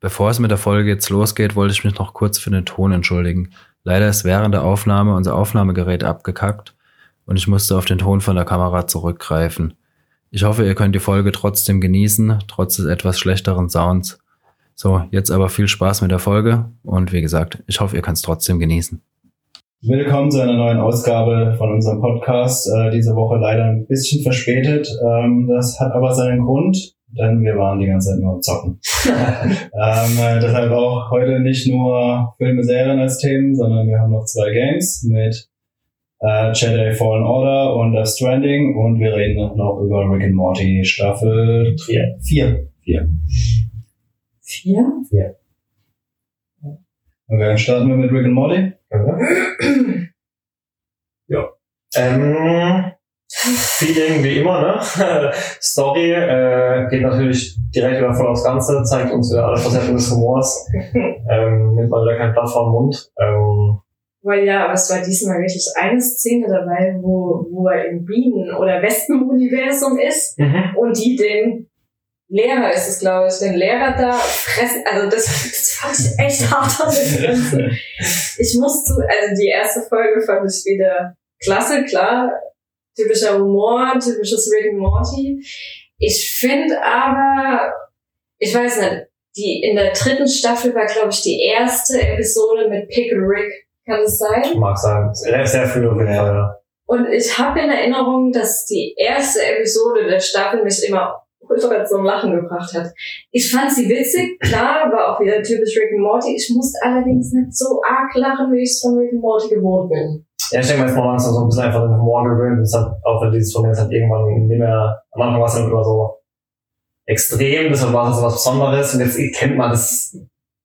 Bevor es mit der Folge jetzt losgeht, wollte ich mich noch kurz für den Ton entschuldigen. Leider ist während der Aufnahme unser Aufnahmegerät abgekackt und ich musste auf den Ton von der Kamera zurückgreifen. Ich hoffe, ihr könnt die Folge trotzdem genießen, trotz des etwas schlechteren Sounds. So, jetzt aber viel Spaß mit der Folge und wie gesagt, ich hoffe, ihr könnt es trotzdem genießen. Willkommen zu einer neuen Ausgabe von unserem Podcast. Äh, diese Woche leider ein bisschen verspätet. Ähm, das hat aber seinen Grund denn wir waren die ganze Zeit nur am Zocken. ähm, äh, deshalb auch heute nicht nur Filme, Serien als Themen, sondern wir haben noch zwei Games mit äh, Jedi Fallen Order und Death Stranding und wir reden noch über Rick and Morty Staffel 4. 4. 4. 4? 4. Okay, dann starten wir mit Rick and Morty. ja. Ähm, Feeling wie immer, ne? Story äh, geht natürlich direkt wieder voll aufs Ganze, zeigt uns wieder alle Facetten des Humors, ähm, nimmt mal wieder kein Blatt vom Mund. Ähm, weil ja, aber es war diesmal wirklich eine Szene dabei, wo, wo er im Bienen- oder Wespen-Universum ist mhm. und die den Lehrer ist es, glaube ich, den Lehrer da fressen. Also das, das fand ich echt hart an dem Ganzen. Ich musste, also die erste Folge fand ich wieder klasse, klar typischer Humor, typisches Rick and Morty. Ich finde aber, ich weiß nicht, die in der dritten Staffel war, glaube ich, die erste Episode mit Pickle Rick. Kann es sein? Mag sein. Sehr, sehr früh auf jeden Fall, ja. Und ich habe in Erinnerung, dass die erste Episode der Staffel mich immer ultra zum Lachen gebracht hat. Ich fand sie witzig, klar, war auch wieder typisch Rick and Morty. Ich musste allerdings nicht so arg lachen, wie ich es von Rick and Morty gewohnt bin. Ja, ich denke jetzt mal langsam so ein bisschen einfach den Humor gewöhnt. Das hat, auch wenn dieses Turnier halt irgendwann nicht mehr, am Anfang war es dann immer so extrem, deshalb war es so was Besonderes und jetzt kennt man das,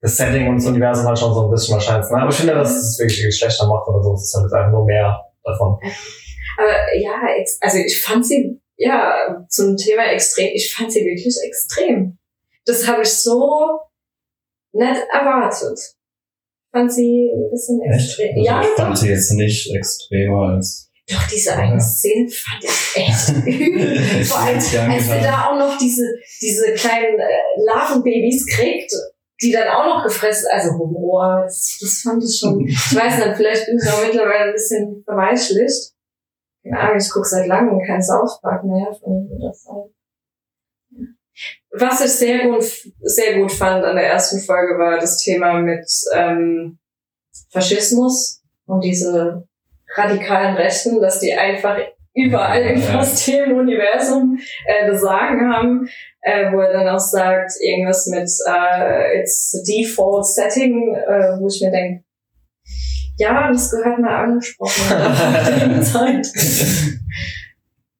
das Setting und das Universum halt schon so ein bisschen wahrscheinlich. Ne? Aber ich finde, dass es wirklich schlechter macht oder so. Es ist halt einfach nur mehr davon. Aber ja, also ich fand sie, ja, zum Thema extrem, ich fand sie wirklich extrem. Das habe ich so nicht erwartet fand sie ein bisschen extrem. Also ja, ich fand doch. sie jetzt nicht extremer als. Doch, diese eine Szene fand ich echt übel. Vor allem, als sie da auch noch diese, diese kleinen äh, Larvenbabys kriegt, die dann auch noch gefressen, also Humor, das, das fand ich schon, ich weiß nicht, vielleicht bin ich auch mittlerweile ein bisschen verweichlicht. Ja, ich gucke seit langem kein South Park mehr, von das sein. Was ich sehr gut, sehr gut fand an der ersten Folge war das Thema mit ähm, Faschismus und diese radikalen Rechten, dass die einfach überall im fast jedem Universum äh, das Sagen haben, äh, wo er dann auch sagt, irgendwas mit äh, It's Default Setting, äh, wo ich mir denke, ja, das gehört mal angesprochen. Zeit.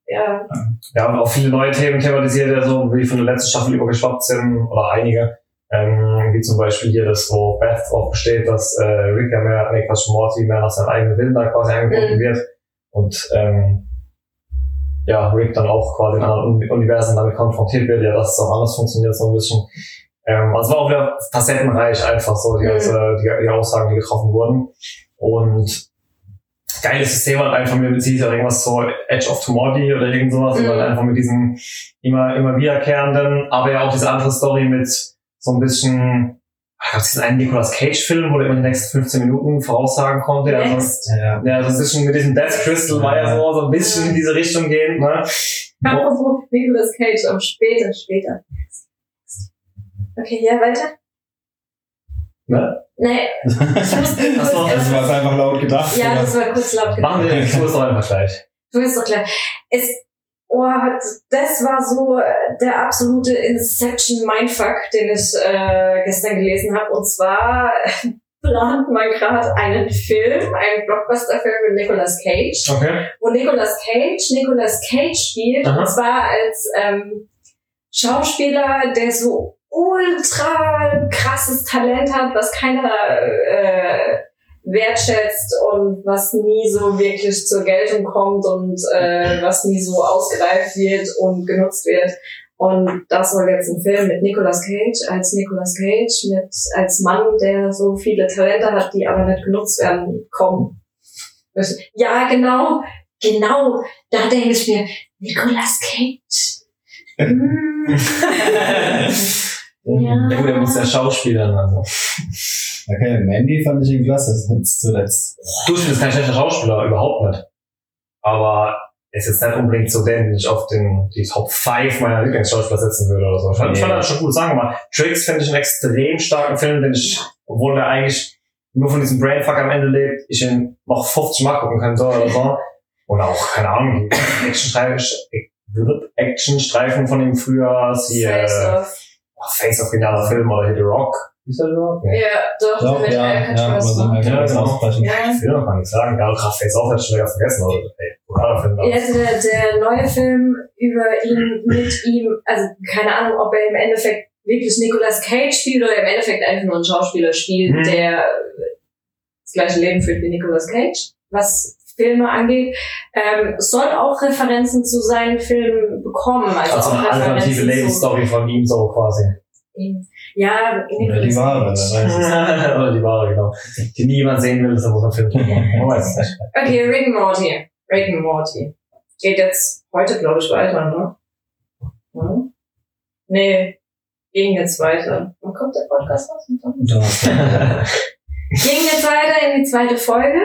ja. Ja, und auch viele neue Themen thematisiert, ja so wie von der letzten Staffel übergeschwappt sind, oder einige. Ähm, wie zum Beispiel hier das, wo Beth drauf besteht, dass äh, Rick ja mehr, nee, Quatsch, Morty mehr nach seinem eigenen Willen da quasi angeboten mhm. wird. Und ähm, ja, Rick dann auch quasi in anderen Universen damit konfrontiert wird, ja, dass es auch anders funktioniert, so ein bisschen. Ähm, also war auch wieder facettenreich einfach so, die, mhm. ganze, die, die Aussagen, die getroffen wurden. Und geiles System halt einfach mit bezieht oder irgendwas so Edge of Tomorrow oder irgend sowas, mhm. oder einfach mit diesem immer, immer wiederkehrenden, aber ja auch diese andere Story mit so ein bisschen, gab es diesen einen Nicolas Cage-Film, wo der immer die nächsten 15 Minuten voraussagen konnte. Also, ja, ja, so ein bisschen mit diesem Death Crystal war ja so, so ein bisschen in diese Richtung gehen, ne? Apropos Nicolas Cage, aber später, später. Okay, ja, weiter. Ne? Nee. Achso, das war einfach laut gedacht. Ja, oder? das war kurz laut gedacht. Machen wir den Kurs doch einfach gleich. Du bist doch gleich. Es, oh, das war so äh, der absolute Inception Mindfuck, den ich äh, gestern gelesen habe. Und zwar plant man gerade einen Film, einen Blockbuster-Film mit Nicolas Cage. Okay. Wo Nicolas Cage Nicolas Cage spielt. Aha. Und zwar als ähm, Schauspieler, der so ultra krasses Talent hat, was keiner äh, wertschätzt und was nie so wirklich zur Geltung kommt und äh, was nie so ausgereift wird und genutzt wird. Und das soll jetzt ein Film mit Nicolas Cage als Nicolas Cage, mit als Mann, der so viele Talente hat, die aber nicht genutzt werden, kommen. Ja, genau, genau. Da denke ich mir, Nicolas Cage. Ja. Ja gut, er muss ja Schauspielern. Also. Okay, Mandy fand ich ihn klasse, jetzt zuletzt. Du spielst kein schlechter Schauspieler, überhaupt nicht. Aber er ist jetzt nicht unbedingt so der, den ich auf den, die Top 5 meiner Lieblingsschauspieler setzen würde oder so. Ich fand, ich fand das schon gut. Sagen wir mal, Tricks finde ich einen extrem starken Film, den ich, obwohl er eigentlich nur von diesem Brainfuck am Ende lebt, ich ihn noch 50 Mal gucken könnte oder so. Oder auch, keine Ahnung, die Action-Streifen Action von ihm früher, sie, äh, Face of genialer Film oder Hit the Rock. Ist der The Rock? Ja, doch, Doch, mit ja, ja, aber so mal Ja, kurz genau. Ja. Ich will noch gar nicht sagen. Ja, gerade Face Off hätte ich schon wieder vergessen. Aber, ey, brutaler Film. Ja, der, der neue Film über ihn, mit ihm, also keine Ahnung, ob er im Endeffekt wirklich Nicolas Cage spielt oder im Endeffekt einfach nur ein Schauspieler spielt, Hm. der das gleiche Leben führt wie Nicolas Cage, was Filme angeht, ähm, soll auch Referenzen zu seinen Filmen bekommen. Also, Also eine alternative zu Lebensstory von ihm so quasi. Ja, Oder die Wahre. Oder die Wahre, genau. Die niemand sehen will, Film machen. Man weiß es nicht. Okay, Rick and Morty. Rick and Morty. Geht jetzt heute, glaube ich, weiter, ne? Hm? Nee, ging jetzt weiter. Wann kommt der Podcast raus? Ging jetzt weiter in die zweite Folge.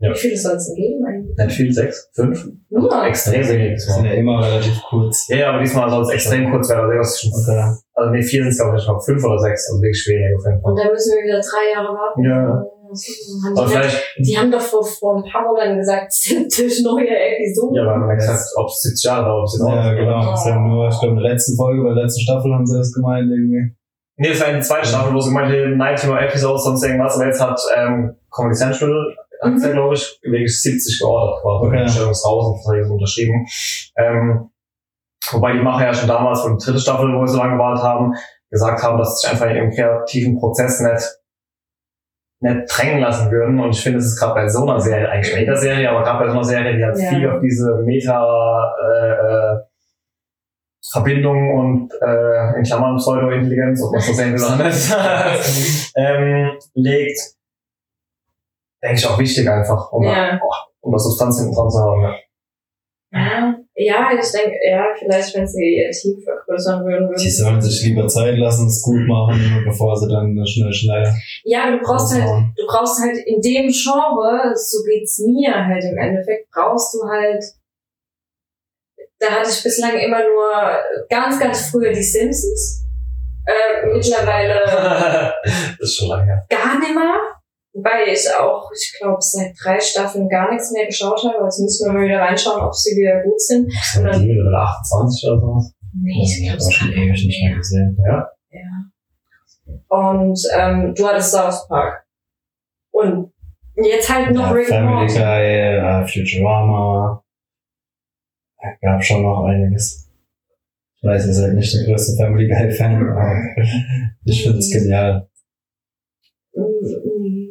Ja. Wie viele soll es denn geben eigentlich? Nicht viel, sechs, fünf. Nur. Extrem wenig. sind ja immer relativ kurz. Ja, ja, aber diesmal soll es extrem kurz werden. Also, Okay. also nee, vier sind es glaube ich schon. Fünf oder sechs. Also wirklich weniger auf jeden Und Fall. dann müssen wir wieder drei Jahre warten. Ja. Haben Aber die, vielleicht, nicht, die haben doch vor, vor ein paar Monaten gesagt, 70 neue Episoden. ja, aber man hat gesagt, ob es 70 Jahre dauert, ob es jetzt Ja, auch genau. Das ist ja nur, ich glaube, in der letzten Folge, bei der letzten Staffel haben sie das gemeint irgendwie. Nee, das war eine zweite Staffel, wo sie gemeint haben, 90 more Episodes, sonst irgendwas. Aber jetzt hat ähm, Comedy Central, hat Mhm. ja, glaube ich, wirklich 70 geordert quasi. Okay. Bestellungshausen, so unterschrieben. Ähm, wobei die Macher ja schon damals für die dritte Staffel, wo wir so lange gewartet haben, gesagt haben, dass sie sich einfach in ihrem kreativen Prozess nicht nicht drängen lassen würden. Und ich finde, es ist gerade bei so einer Serie, eigentlich Meta-Serie, aber gerade bei so einer Serie, die halt Ja. viel auf diese Meta äh, äh, Verbindung und äh, in Klammern Pseudo-Intelligenz, ob man so sehen will oder nicht, ähm, legt, denke ich auch wichtig einfach, um, Ja. oh, um das Substanz hinten dran zu haben. Ja. Ja, ja ich denke, ja, vielleicht, wenn sie ihr Team vergrößern würden, würden Sie sollen sich lieber Zeit lassen, es gut machen, bevor sie dann schnell, schnell. Ja, du brauchst halt, du brauchst halt in dem Genre, so geht's mir halt im Endeffekt, brauchst du halt, da hatte ich bislang immer nur ganz, ganz früher die Simpsons, äh, mittlerweile das ist schon lange her. gar nicht weil ich auch, ich glaube, seit drei Staffeln gar nichts mehr geschaut habe, also müssen wir mal wieder reinschauen, ob sie wieder gut sind. Sind die wieder 28 oder sowas? Nee, ich Ich glaube, habe schon ewig nicht mehr gesehen. Ja. Und ähm, du hattest South Park. Und jetzt halt noch Ja, Rick Family Morty. Guy, äh, Futurama. Ja, Gab schon noch einiges. Ich weiß, ihr seid nicht der größte Family Guy Fan, aber ich finde es genial.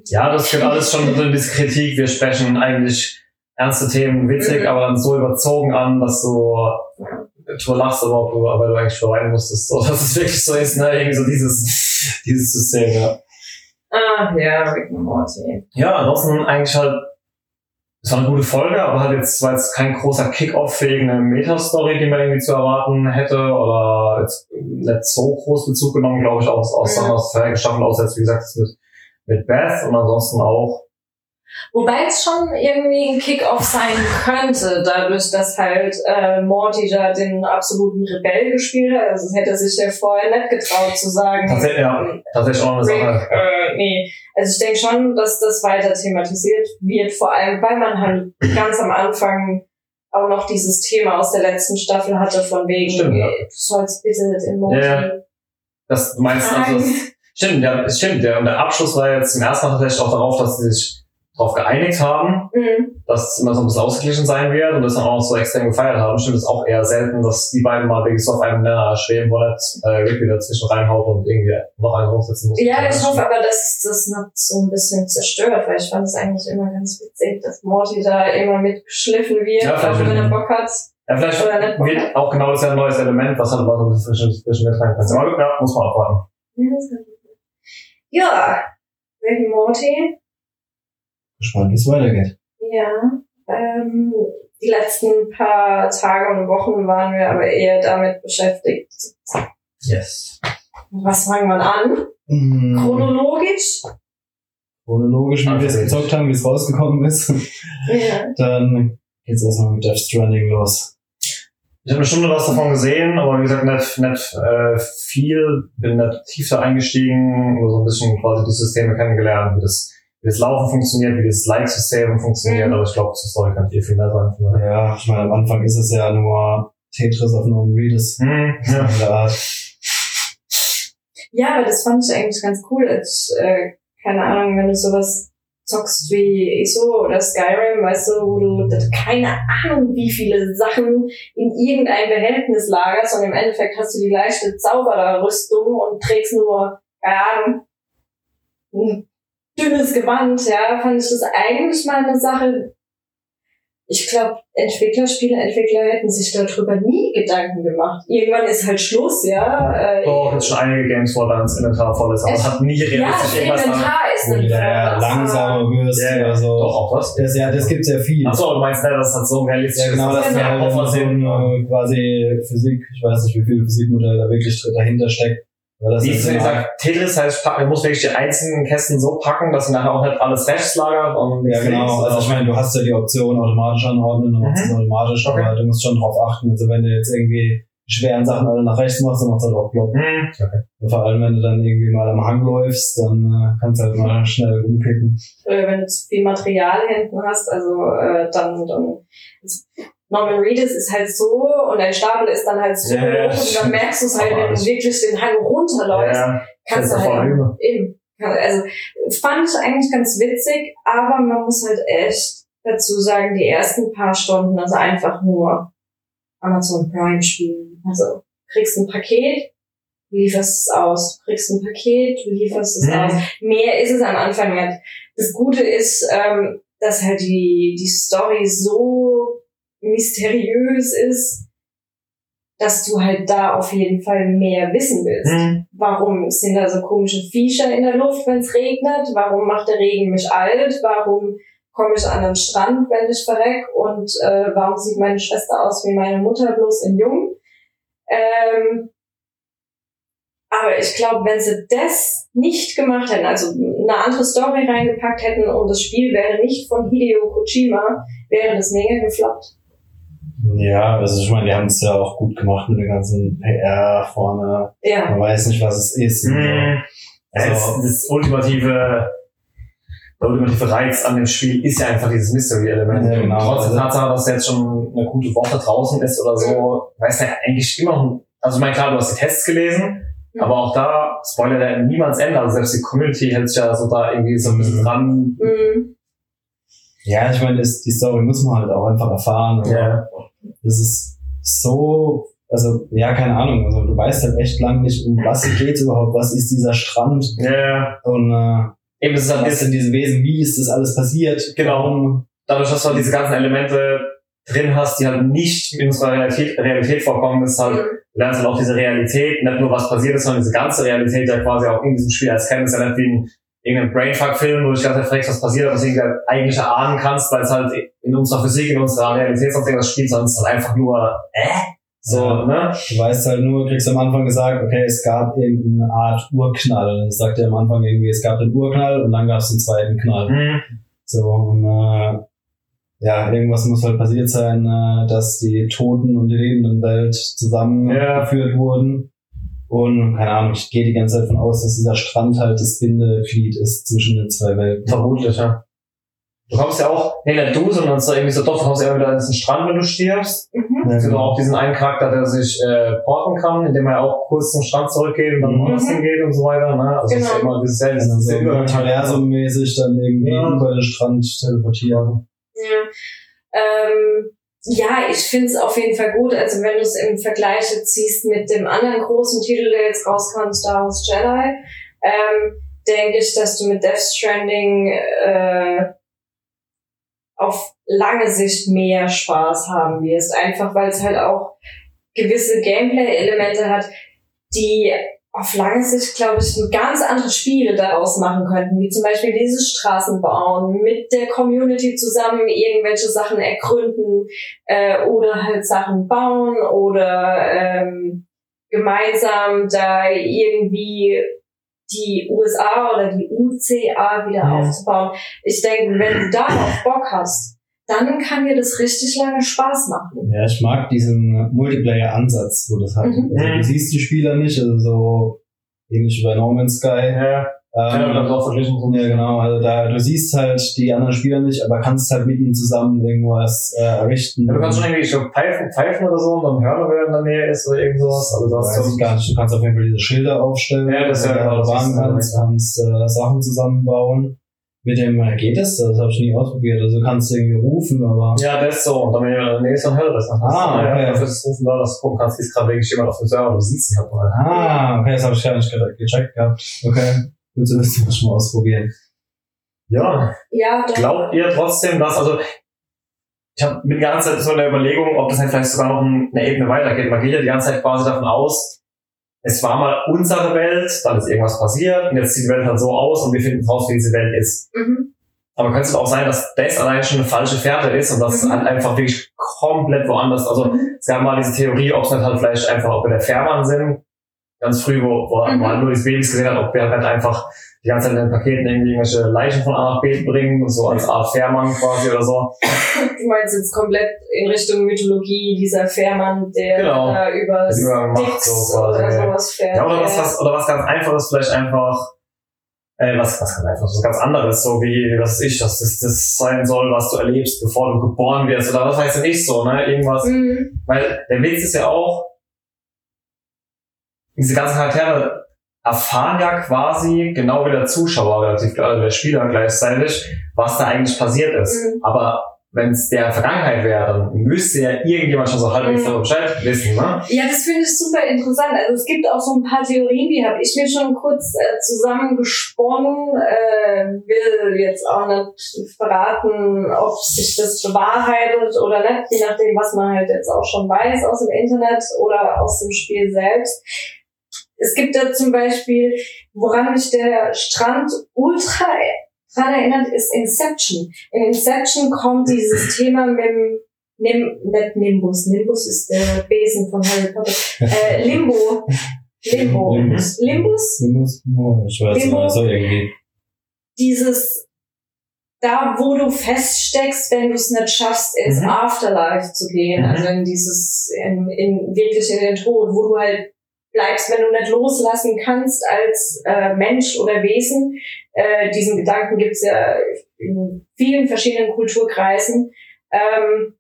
Ja, das gehört alles schon so in diese Kritik. Wir sprechen eigentlich ernste Themen witzig, Mhm. aber dann so überzogen an, dass du, du lachst, aber, aber du eigentlich verweinen musstest, so, dass es wirklich so ist, ne? Irgendwie so dieses, dieses System, ja. Ah, ja, Rick and Morty. Ja, ansonsten eigentlich halt, es war eine gute Folge, aber halt jetzt war jetzt kein großer Kick-Off für irgendeine Meta-Story, die man irgendwie zu erwarten hätte oder jetzt nicht so groß Bezug genommen, glaube ich, aus, aus, Mhm. aus der Staffel, außer jetzt, wie gesagt, das mit, mit Beth und ansonsten auch Wobei es schon irgendwie ein Kick-Off sein könnte, dadurch, dass halt äh, Morty da den absoluten Rebell gespielt hat. Also hätte er sich ja vorher nicht getraut zu sagen. Tatsächlich, ja. tatsächlich auch eine Sache. äh, nee. Also ich denke schon, dass das weiter thematisiert wird, vor allem, weil man halt ganz am Anfang auch noch dieses Thema aus der letzten Staffel hatte, von wegen, Stimmt, ja. du sollst bitte den Morty Ja, ja. Das du meinst also, fragen. das, stimmt, ja, es stimmt. Und der Abschluss war jetzt zum ersten Mal tatsächlich auch darauf, dass sie sich darauf geeinigt haben, Mhm. dass es immer so ein bisschen ausgeglichen sein wird und das dann auch noch so extrem gefeiert haben. Stimmt, es ist auch eher selten, dass die beiden mal wirklich so auf einem Nenner schweben, wo nicht äh, Rick wieder zwischen reinhaut und irgendwie noch einen hochsetzen muss. Ja, ich hoffe aber, dass das nicht so ein bisschen zerstört, weil ich fand es eigentlich immer ganz witzig, dass Morty da immer mitgeschliffen wird, Ja, wenn er Bock hat. Ja, vielleicht wird auch genau das ja ein neues Element, was halt mal so ein bisschen zwischen, zwischen mit rein kann. Ja, muss man abwarten. Ja, das kann. Ja, Rick and Morty. Gespannt, wie es weitergeht. Ja, ähm, die letzten paar Tage und Wochen waren wir aber eher damit beschäftigt, Yes. Was fangen wir an? Mhm. Chronologisch? Chronologisch, wie wir es gezockt haben, wie es rausgekommen ist. Ja. Dann geht's erstmal mit Death Stranding los. Ich habe eine Stunde was davon gesehen, aber wie gesagt, nicht, nicht äh, viel, bin nicht tiefer eingestiegen, nur so ein bisschen quasi die Systeme kennengelernt, wie das, wie das Laufen funktioniert, wie das Like-System funktioniert, Mhm. aber ich glaube, zur Story kann viel, viel mehr sein. Ja, ich meine, am Anfang ist es ja nur Tetris auf Norman Reedus. Hm, ja. In der Art. ja, aber das fand ich eigentlich ganz cool. Als, äh, keine Ahnung, wenn du sowas zockst wie ISO oder Skyrim, weißt du, wo du keine Ahnung, wie viele Sachen in irgendein Behältnis lagerst und im Endeffekt hast du die leichte Zaubererrüstung und trägst nur, keine Ahnung, ein dünnes Gewand, ja, fand ich das eigentlich mal eine Sache. Ich glaube, Entwickler, Spieleentwickler hätten sich darüber nie Gedanken gemacht. Irgendwann ist halt Schluss, ja. Äh, Doch, jetzt schon einige Games, wo dann das Inventar voll ist, aber es hat nie ja, realistisch das irgendwas an. Inventar ist Wo ein du da ja langsamer wirst Ja, ja, oder so. Doch, auch das. Das, ja, das gibt's ja viel. Achso, du meinst, ne, das hat so realistisch Ja, genau, das ist Ja, halt so ein, quasi Physik, ich weiß nicht, wie viel Physikmodell da wirklich dahinter steckt. Das Wie eine Art- gesagt, Tetris heißt, pack- man muss wirklich die einzelnen Kästen so packen, dass sie nachher auch nicht alles rechts lagert und Ja, genau. Also ich meine, du hast ja die Option automatisch anordnen, dann machst du es automatisch, Okay. aber du musst schon drauf achten. Also wenn du jetzt irgendwie schweren Sachen alle nach rechts machst, dann macht es halt auch plopp. Hm, okay. Und Vor allem, wenn du dann irgendwie mal am Hang läufst, dann äh, kannst du halt mal schnell umkippen. äh, wenn du zu viel Material hinten hast, also äh, dann, dann Norman Reedus ist halt so und dein Stapel ist dann halt so Ja, hoch und dann merkst du es halt, wenn du wirklich den Hang runterläufst, Ja, kannst du halt eben. Also fand ich eigentlich ganz witzig, aber man muss halt echt dazu sagen, die ersten paar Stunden, also einfach nur Amazon Prime spielen. Also kriegst ein Paket, lieferst es aus, kriegst ein Paket, du lieferst es Mhm. aus. Mehr ist es am Anfang nicht. Das Gute ist, ähm, dass halt die, die Story so mysteriös ist, dass du halt da auf jeden Fall mehr wissen willst. Hm, Warum sind da so komische Viecher in der Luft, wenn es regnet? Warum macht der Regen mich alt? Warum komme ich an den Strand, wenn ich verreck? Und äh, warum sieht meine Schwester aus wie meine Mutter, bloß in jung? Ähm, aber ich glaube, wenn sie das nicht gemacht hätten, also eine andere Story reingepackt hätten und das Spiel wäre nicht von Hideo Kojima, wäre das mega gefloppt. Ja, also ich meine, die haben es ja auch gut gemacht mit der ganzen PR vorne. Ja. Man weiß nicht, was es ist. und so. hm. Also- das, das ultimative, der ultimative Reiz an dem Spiel ist ja einfach dieses Mystery-Element. Ja, genau. Trotz der Also- Tatsache, dass jetzt schon eine gute Woche draußen ist oder so, weiß der eigentlich immer noch, also ich meine, klar, du hast die Tests gelesen, Mhm. aber auch da, Spoiler, der niemands Ende, also selbst die Community hält sich ja so da irgendwie so ein bisschen Mhm. dran. Mhm. Ja, ich meine, die Story muss man halt auch einfach erfahren. aber Ja. Das ist so, also ja, keine Ahnung. Also du weißt halt echt lang nicht, um was geht überhaupt, was ist dieser Strand Ja, und äh, eben, es ist halt was sind diese Wesen, wie ist das alles passiert? Genau. Warum? dadurch, dass du halt diese ganzen Elemente drin hast, die halt nicht in unserer Realität, Realität vorkommen, ist halt, Mhm. du lernst halt auch diese Realität, nicht nur was passiert ist, sondern diese ganze Realität ja quasi auch in diesem Spiel als kennen, ist ja nicht wie ein irgendein Brainfuck-Film, wo du dich ganz fragst, was passiert, was du eigentlich erahnen kannst, weil es halt in unserer Physik, in unserer Realität sonst irgendwas spielt, sondern es ist halt einfach nur, äh? So, Ja. ne? Du weißt halt nur, kriegst am Anfang gesagt, okay, es gab irgendeine Art Urknall. Das sagt er am Anfang irgendwie, es gab den Urknall und dann gab es den zweiten Knall. Hm. So, und äh, ja, irgendwas muss halt passiert sein, äh, dass die toten und die lebenden Welt zusammengeführt wurden. Und keine Ahnung, ich gehe die ganze Zeit von aus, dass dieser Strand halt das Bindeglied ist zwischen den zwei Welten. Vermutlich, ja. Du kommst ja auch, nee, nicht du, sondern so irgendwie so, doch, du kommst ja immer wieder in diesen Strand, wenn du stirbst. Mhm. Ja, Es gibt genau. auch diesen einen Charakter, der sich äh, porten kann, indem er auch kurz zum Strand zurückgeht und dann Mhm. woanders hingeht und so weiter. Ne? Also es ist ja Genau. immer dieses selbe Also so multiversummäßig dann irgendwie Ja. über den Strand teleportieren. Ja. Ähm, ja, ich finde es auf jeden Fall gut. Also wenn du es im Vergleich ziehst mit dem anderen großen Titel, der jetzt rauskam, Star Wars Jedi, ähm, denke ich, dass du mit Death Stranding äh, auf lange Sicht mehr Spaß haben wirst. Einfach weil es halt auch gewisse Gameplay-Elemente hat, die auf lange Sicht, glaube ich, ganz andere Spiele daraus machen könnten, wie zum Beispiel dieses Straßen bauen, mit der Community zusammen irgendwelche Sachen ergründen äh, oder halt Sachen bauen oder ähm, gemeinsam da irgendwie die USA oder die UCA wieder Mhm. aufzubauen. Ich denke, wenn du darauf Bock hast, dann kann dir das richtig lange Spaß machen. Ja, ich mag diesen Multiplayer-Ansatz, wo das hat. Mhm. Also, du siehst die Spieler nicht, also so ähnlich wie bei No Man's Sky. Ja, ja, dann Ähm, auch verglichen. so. ja, genau. Also da, du siehst halt die anderen Spieler nicht, aber kannst halt mit ihnen zusammen irgendwas äh, errichten. Ja, du kannst schon irgendwie so pfeifen, pfeifen oder so und dann hören, wer in der Nähe ist oder irgend sowas. Also das weiß ich gar nicht. Du kannst auf jeden Fall diese Schilder aufstellen. Ja, das ist ja genau, ja kannst, kannst äh, Sachen zusammenbauen. Mit dem äh, geht es, das habe ich nie ausprobiert. Also du kannst irgendwie rufen, aber ja, das ist so. Und dann, wenn jemand der Nähe ist, dann hört das. Dann hast Ah, du, okay. ja, dafür ist das Rufen da, dass du gucken kannst, ist gerade wirklich jemand auf dem Server, du siehst ihn halt mal. Ah, okay, das habe ich gar nicht ge- gecheckt gehabt. Okay. Gut zu wissen, muss ich mal ausprobieren. Ja, Ja, doch. glaubt ihr trotzdem, dass, also, ich habe mit die ganze Zeit so eine Überlegung, ob das halt vielleicht sogar noch eine Ebene weitergeht. Man geht ja die ganze Zeit quasi davon aus, es war mal unsere Welt, dann ist irgendwas passiert und jetzt sieht die Welt halt so aus und wir finden raus, wie diese Welt ist. Mhm. Aber könnte es auch sein, dass das allein schon eine falsche Fährte ist und dass es Mhm. halt einfach wirklich komplett woanders, also Mhm. es gab mal diese Theorie, ob es nicht halt vielleicht einfach, ob wir der Fährmann sind, ganz früh, wo, wo Mhm. man nur die Babys gesehen hat, ob wir halt einfach die ganze Zeit in den Paketen irgendwie irgendwelche Leichen von A nach B bringen, so als Art Fährmann quasi oder so. Du meinst jetzt komplett in Richtung Mythologie, dieser Fährmann, der Genau. da über Styx so quasi. oder sowas fährt. Ja, oder was, was, oder was ganz einfaches, vielleicht einfach, äh, was, was ganz einfaches, was ganz anderes, so wie, was ich, dass das, das sein soll, was du erlebst, bevor du geboren wirst, oder was weiß ich so, ne, irgendwas. Mhm. Weil der Witz ist ja auch, diese ganzen Charaktere erfahren ja quasi genau wie der Zuschauer, relativ, also der Spieler gleichzeitig, was da eigentlich passiert ist. Mhm. Aber wenn es der Vergangenheit wäre, dann müsste ja irgendjemand schon so halbwegs darüber Bescheid wissen, ne? Ja, das finde ich super interessant. Also es gibt auch so ein paar Theorien, die habe ich mir schon kurz äh, zusammengesponnen. Äh, will jetzt auch nicht verraten, ob sich das bewahrheitet oder nicht, je nachdem, was man halt jetzt auch schon weiß aus dem Internet oder aus dem Spiel selbst. Es gibt da zum Beispiel, woran mich der Strand ultra dran erinnert, ist Inception. In Inception kommt dieses Thema mit dem Nim, nicht Nimbus, Nimbus ist der Besen von Harry Potter. Äh, Limbo. Limbo. Limbus. Limbus? Limbus? Oh, ich weiß Limbo. nicht, so irgendwie. Dieses, da wo du feststeckst, wenn du es nicht schaffst, ins Mhm. Afterlife zu gehen, Mhm. also in dieses, in, in wirklich in den Tod, wo du halt bleibst, wenn du nicht loslassen kannst als äh, Mensch oder Wesen. Äh, diesen Gedanken gibt's ja in vielen verschiedenen Kulturkreisen. Ähm,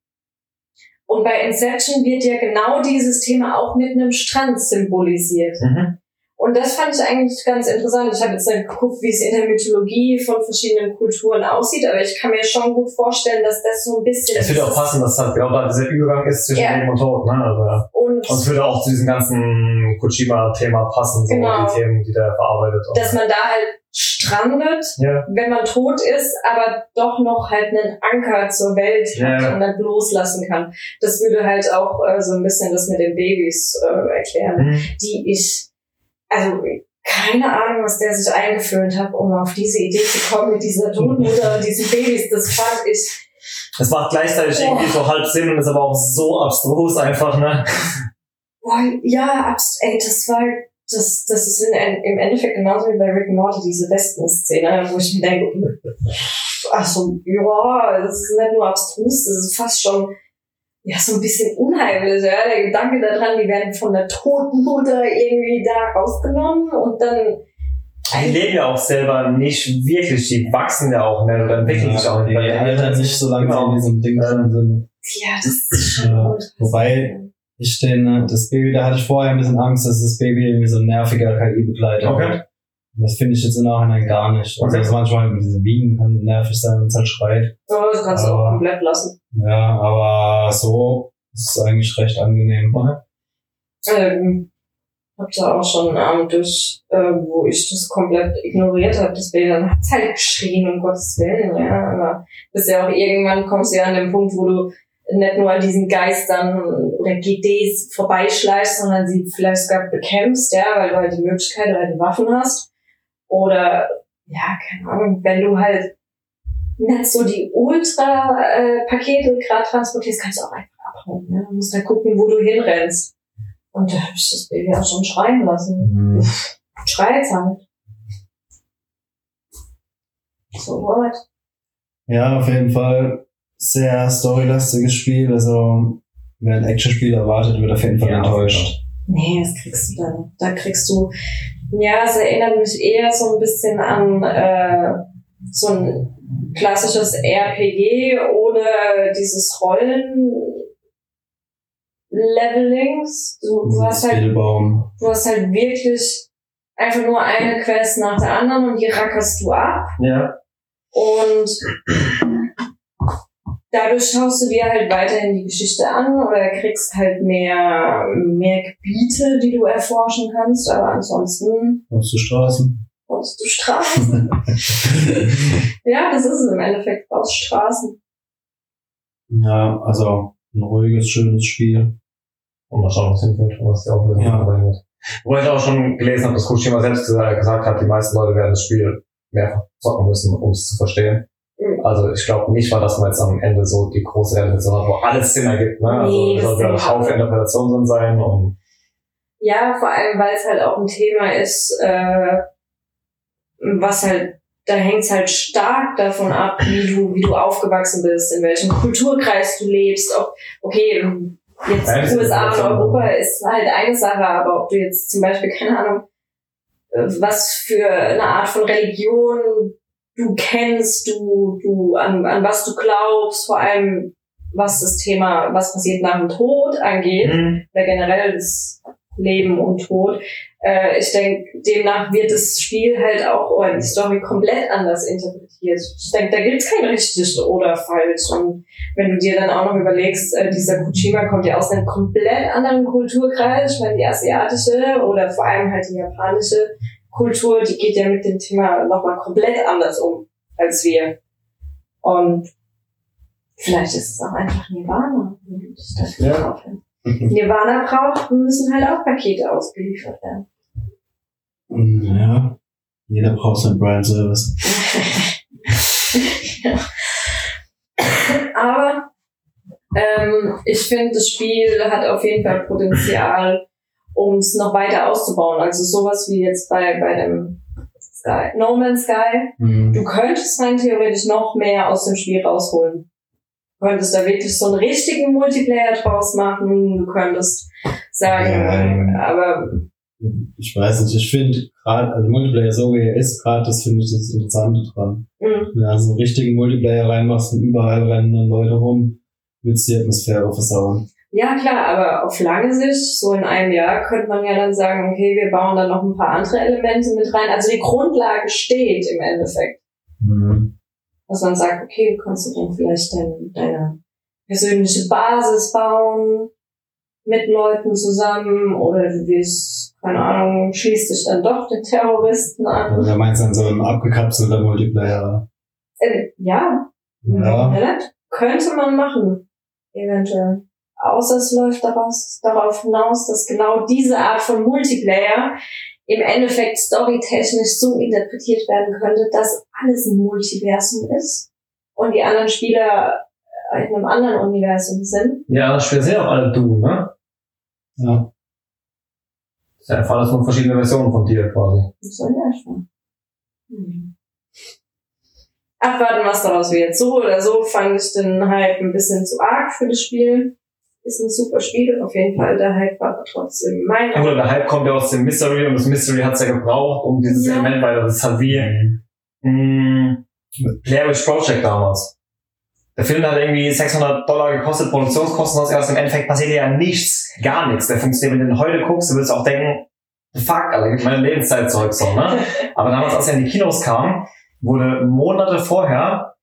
und bei Inception wird ja genau dieses Thema auch mit einem Strand symbolisiert. Mhm. Und das fand ich eigentlich ganz interessant. Ich habe jetzt nicht geguckt, wie es in der Mythologie von verschiedenen Kulturen aussieht, aber ich kann mir schon gut vorstellen, dass das so ein bisschen. Es würde auch passen, dass halt genau da dieser Übergang ist zwischen Ja. Leben und Tod, ne? Also. Und Und es würde auch zu diesem ganzen Kojima-Thema passen, so Genau. die Themen, die der verarbeitet. Dass man da halt strandet, ja. wenn man tot ist, aber doch noch halt einen Anker zur Welt hat Ja. und nicht loslassen kann. Das würde halt auch äh, so ein bisschen das mit den Babys äh, erklären, Mhm. die ich, also keine Ahnung, was der sich eingeführt hat, um auf diese Idee zu kommen mit dieser Todmutter und diesen Babys. Das fand ich Es macht gleichzeitig Boah. irgendwie so halb Sinn und ist aber auch so abstrus einfach, ne? Boah, ja, ey, das war, das, das ist in, im Endeffekt genauso wie bei Rick Morty, diese Westen-Szene, wo ich mir denke, ach so, ja, das ist nicht nur abstrus, das ist fast schon, ja, so ein bisschen unheimlich, ja, der Gedanke daran, die werden von der toten Mutter irgendwie da rausgenommen und dann, Die leben ja auch selber nicht wirklich, die wachsen ja auch nicht oder entwickeln sich auch die nicht. altern nicht so lange Genau. in diesem Ding drin sind. ja, das ist schon Ja, gut. wobei- Ich den, äh, das Baby, da hatte ich vorher ein bisschen Angst, dass das Baby irgendwie so ein nerviger KI-Begleiter Okay. Und Das finde ich jetzt im Nachhinein gar nicht. Okay. das manchmal mit diesem Wiegen kann nervig sein, wenn es halt schreit. Ja, das kannst du auch Aber- komplett lassen. Ja, aber so ist es eigentlich recht angenehm. Ähm, hab da auch schon einen Abend durch, äh, wo ich das komplett ignoriert habe, das Bild. Dann hat's halt geschrien, um Gottes Willen, ja. Aber bis ja auch irgendwann kommst du ja an den Punkt, wo du nicht nur an diesen Geistern oder GDs vorbeischleichst, sondern sie vielleicht sogar bekämpfst, ja, weil du halt die Möglichkeit oder die Waffen hast. Oder, ja, keine Ahnung, wenn du halt nicht so die Ultra-Pakete gerade transportierst, kannst du auch einfach abhauen, ja. Du musst halt gucken, wo du hinrennst. Und da habe ich das Baby auch schon schreien lassen. Mhm. Schreit halt. So what? Ja, auf jeden Fall sehr storylastiges Spiel. Also, wer ein Actionspiel erwartet, wird auf jeden Fall Ja, enttäuscht. Nee, das kriegst du dann. Da kriegst du, ja, es erinnert mich eher so ein bisschen an äh, so ein klassisches RPG ohne dieses Rollen Levelings. Du, du hast halt du hast halt wirklich einfach nur eine Quest nach der anderen und die rackerst du ab. Ja. Und dadurch schaust du dir halt weiterhin die Geschichte an oder kriegst halt mehr, mehr Gebiete, die du erforschen kannst. Aber ansonsten Auf die Straßen. brauchst du Straßen. ja, das ist es im Endeffekt. Brauchst Straßen. ja, also ein ruhiges, schönes Spiel. Und mal schauen, was hinführt und was die Auflösung Ja. sein wird. Wo ich auch schon gelesen habe, dass Kojima selbst gesagt, gesagt hat, die meisten Leute werden das Spiel mehrfach zocken müssen, um es zu verstehen. Also ich glaube nicht mal, dass man jetzt am Ende so die große Realisation hat, wo alles Sinn ergibt. Ne? Also es das soll wieder denke ein Haufen auch. Interpretation drin sein und Ja, vor allem, weil es halt auch ein Thema ist, äh, was halt, da hängt es halt stark davon ab, wie du, wie du aufgewachsen bist, in welchem Kulturkreis du lebst, ob, okay, jetzt Ja, USA und. Europa ist halt eine Sache, aber ob du jetzt zum Beispiel, keine Ahnung, äh, was für eine Art von Religion du kennst, du, du, an, an was du glaubst, vor allem was das Thema, was passiert nach dem Tod angeht, oder generell das Leben und Tod. Äh, ich denke, demnach wird das Spiel halt auch oder die Story komplett anders interpretiert. Ich denke, da gibt's kein richtig oder falsch. Und wenn du dir dann auch noch überlegst, äh, dieser Kojima kommt ja aus einem komplett anderen Kulturkreis, ich meine die asiatische oder vor allem halt die japanische Kultur, die geht ja mit dem Thema nochmal komplett anders um als wir. Und vielleicht ist es auch einfach Nirvana. dafür Ja. drauf hin- Nirvana braucht, müssen halt auch Pakete ausgeliefert werden. Ja, jeder braucht seinen Brian Service. Aber ähm, ich finde, das Spiel hat auf jeden Fall Potenzial, um es noch weiter auszubauen. Also sowas wie jetzt bei, bei dem Sky, No Man's Sky. Mhm. Du könntest rein theoretisch noch mehr aus dem Spiel rausholen. Du könntest da wirklich so einen richtigen Multiplayer draus machen. Du könntest sagen, Ja. aber Ich weiß nicht, ich finde gerade, also Multiplayer so wie er ist, gerade das finde ich das Interessante dran. mh, Wenn du da so einen richtigen Multiplayer reinmachst und überall rennen dann Leute rum, willst du die Atmosphäre versauen. Ja, klar, aber auf lange Sicht, so in einem Jahr, könnte man ja dann sagen, okay, wir bauen dann noch ein paar andere Elemente mit rein. Also die Grundlage steht im Endeffekt. Mhm. Dass man sagt, okay, du kannst du dann vielleicht dein, deine persönliche Basis bauen mit Leuten zusammen oder du wirst, keine Ahnung, schließt dich dann doch den Terroristen an. Da meinst du dann so ein abgekapselter Multiplayer. Äh, ja, Ja. Könnte man machen, eventuell. Außer es läuft daraus, darauf hinaus, dass genau diese Art von Multiplayer im Endeffekt storytechnisch so interpretiert werden könnte, dass alles ein Multiversum ist und die anderen Spieler in einem anderen Universum sind. ja, das Spiel sind ja auch alle du, ne? Ja. Das ist ja einfach alles nur verschiedene Versionen von dir quasi. So in etwa. Hm. Abwarten, was daraus wird. So oder so fand ich den Hype ein bisschen zu arg für das Spiel. Ist ein super Spiel, auf jeden Fall. Der Hype war aber trotzdem mein. Ja, der Hype kommt ja aus dem Mystery und das Mystery hat's ja gebraucht, um dieses Ja. Element, weil das ist halt wie mh, Blair Witch Project damals. Der Film hat irgendwie 600 Dollar gekostet, Produktionskosten, sonst was. Im Endeffekt passiert ja nichts, gar nichts. Der funktioniert, wenn du den heute guckst, du willst auch denken, fuck, Alter, gib meine Lebenszeit zurück, so, ne? Aber damals, als er in die Kinos kam, wurde Monate vorher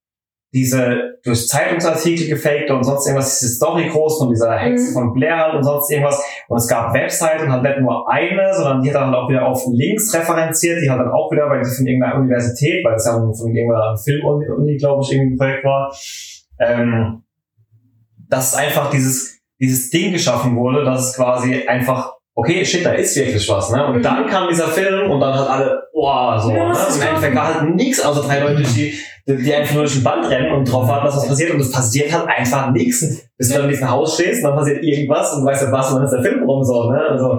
diese durch Zeitungsartikel gefakte und sonst irgendwas, diese Story groß von dieser Hexe Mhm. von Blair halt und sonst irgendwas. Und es gab Webseiten, halt nicht nur eine, sondern die hat dann auch wieder auf Links referenziert, die hat dann auch wieder, weil sie von irgendeiner Universität, weil es ja von irgendeiner Filmuni, glaube ich, irgendwie ein Projekt war, ähm, dass einfach dieses, dieses Ding geschaffen wurde, dass es quasi einfach okay, shit, da ist wirklich was, ne? Und Mhm. dann kam dieser Film und dann hat alle, boah, so, Ja, ne? Und Im Endeffekt war halt nichts außer drei Leute, die, die einfach nur durch den Band rennen und drauf warten, dass was passiert und es passiert halt einfach nichts. Bis du dann in diesem Haus stehst und dann passiert irgendwas und du weißt nicht was und dann ist der Film rum, so, ne? Also,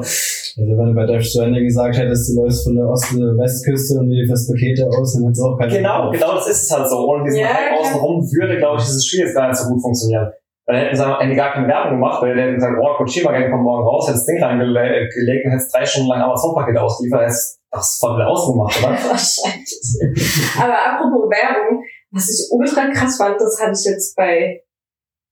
Also wenn du bei Death Stranding gesagt hättest, du läufst von der Ost- oder Westküste und lieferst Pakete aus, dann hättest du auch keine genau, genau das ist es halt so. Ohne diesen Ja, Hype außenrum würde, glaube ich, dieses Spiel jetzt gar nicht so gut funktionieren. Dann hätten sie hätten gar keine Werbung gemacht, weil der hätte gesagt, oh, Kojima Gang kommt morgen raus, hätte das Ding reingelegt und hätte drei Stunden lang Amazon-Pakete ausgeliefert, hätte das voll wieder ausgemacht, oder? Wahrscheinlich. Aber apropos Werbung, was ich ultra krass fand, das hatte ich jetzt bei,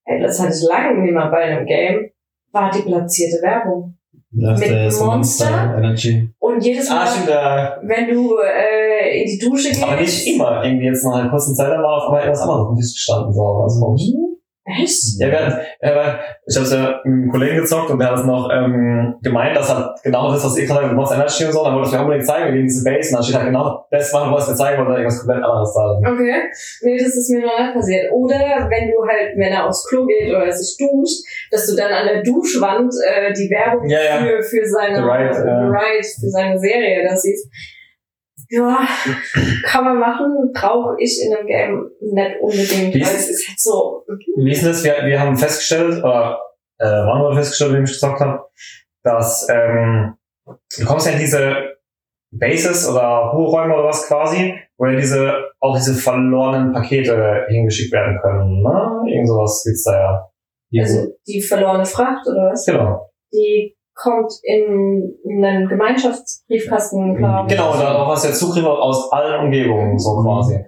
ey, das hatte ich lange nicht mehr bei einem Game, war die platzierte Werbung. Das Mit ist Monster? Energy. Und jedes Ah, Mal, ja. wenn du äh, in die Dusche gehst. Aber nicht immer. Irgendwie jetzt nach einer kurzen Zeit war auf einmal irgendwas anderes auf dem Tisch gestanden. So, ganz komisch. Echt? Ja, wir hatten, äh, ich habe es ja mit einem Kollegen gezockt und der hat es noch ähm, gemeint, dass halt genau das, was ihr gerade mit Monster Energy und so, dann wollte ich mir unbedingt zeigen, wegen diese Base, und dann steht halt genau das machen, was wir zeigen wollte, irgendwas komplett anderes da. Okay. Nee, das ist mir noch nicht passiert. Oder wenn du halt, wenn er aufs Klo geht oder sich duscht, dass du dann an der Duschwand äh, die Werbung Ja, ja. für, für seine The Ride, ja. Ride, für seine Serie da siehst. Ja, kann man machen, brauche ich in einem Game nicht unbedingt, Wie weil es ist halt so. Wie ist das? Wir, wir haben festgestellt, oder äh, Manuel hat festgestellt, mit dem ich gezockt habe, dass ähm, du kommst ja in diese Bases oder Ruheräume oder was quasi, wo ja diese, auch diese verlorenen Pakete hingeschickt werden können. Ne? Irgend sowas gibt's da ja. Also die verlorene Fracht oder was? Genau. Die kommt in einen Gemeinschaftsbriefkasten, glaube ich. Genau, darauf hast du ja Zugriff aus allen Umgebungen, so quasi.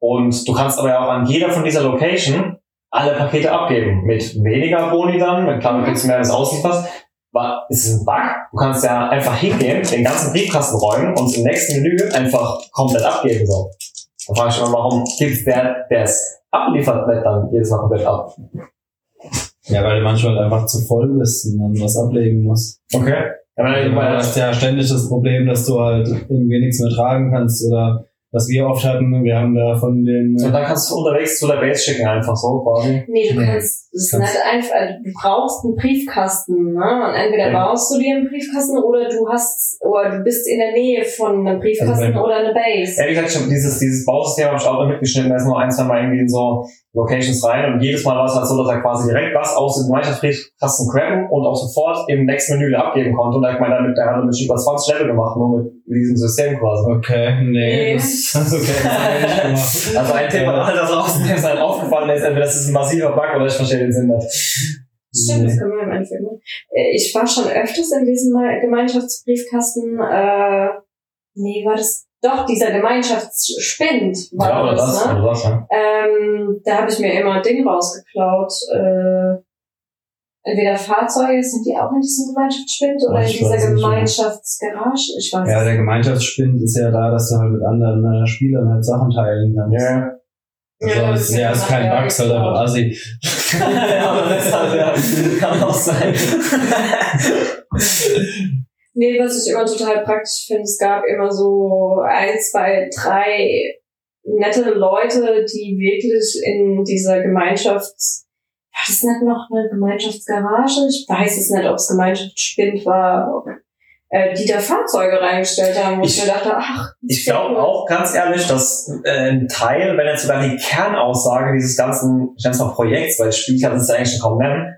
Und du kannst aber ja auch an jeder von dieser Location alle Pakete abgeben. Mit weniger Boni dann, mit klar, du kriegst mehr, wenn es auslieferst. Aber es ist ein Bug. Du kannst ja einfach hingehen, den ganzen Briefkasten räumen und im nächsten Menü einfach komplett abgeben. So. Da frage ich mich mal, warum gibt der, der es abliefert, nicht dann jedes Mal komplett ab? Ja, weil du manchmal einfach zu voll bist und dann was ablegen musst. Okay. Ja, weil, Du hast ja ständig das Problem, dass du halt irgendwie nichts mehr tragen kannst oder was wir oft hatten, wir haben da von den und dann kannst du unterwegs zu der Base schicken, einfach so quasi. Nee, du kannst, das ist einfach, also du brauchst einen Briefkasten, ne? Und entweder Ja. baust du dir einen Briefkasten oder du hast, oder du bist in der Nähe von einem Briefkasten Also oder einer Base. Ja, wie gesagt, schon dieses, dieses Bausystem habe ich auch mitgeschnitten, da ist nur ein, zwei Mal irgendwie in so Locations rein und jedes Mal war es halt so, dass er quasi direkt was aus dem Gemeinschaftsbriefkasten grabben und auch sofort im nächsten Menü wieder abgeben konnte. Und da hat man damit, der hat damit über 20 Level gemacht, nur mit diesem System quasi. Okay, nee, Nee. das okay, das gemacht. Also ein Tipp an alle da draußen, der ist halt aufgefallen ist, entweder das ist ein massiver Bug oder ich verstehe den Sinn nicht. Stimmt, das können wir im Endeffekt machen. Äh, Ich war schon öfters in diesem Gemeinschaftsbriefkasten, äh, nee, war das, doch, dieser Gemeinschaftsspind war Ja, oder das, das, ne? oder das, ja. Ähm, da habe ich mir immer ein Ding rausgeklaut. Äh, entweder Fahrzeuge, sind die auch in diesem Gemeinschaftsspind oder in Ich dieser nicht, ja. Gemeinschaftsgarage? Ich weiß Ja, der Gemeinschaftsspind ist ja da, dass du halt mit anderen äh, Spielern halt Sachen teilen kannst. Ja. Also, Ja, das ist, ja, ist kein ja Bug, halt einfach assi. ja, aber halt, ja, kann auch sein. Nee, was ich immer total praktisch finde, es gab immer so ein, zwei, drei nette Leute, die wirklich in dieser Gemeinschafts... War das nicht noch eine Gemeinschaftsgarage? Ich weiß es nicht, ob es Gemeinschaftsspind war. Äh, die da Fahrzeuge reingestellt haben, wo ich, Ich- mir dachte, ach, Ich glaube auch ganz ehrlich, dass äh, ein Teil, wenn jetzt sogar die Kernaussage dieses ganzen, ich nenne es mal Projekts, weil Spiel kann es ja eigentlich schon kaum nennen,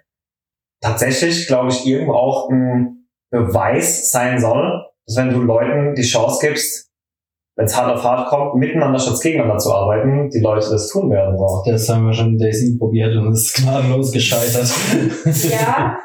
tatsächlich, glaube ich, irgendwo auch ein Beweis sein soll, dass wenn du Leuten die Chance gibst, wenn es hart auf hart kommt, miteinander statt gegeneinander zu arbeiten, die Leute das tun werden. So. Das haben wir schon in Daisy probiert und es ist gnadenlos gescheitert. Ja,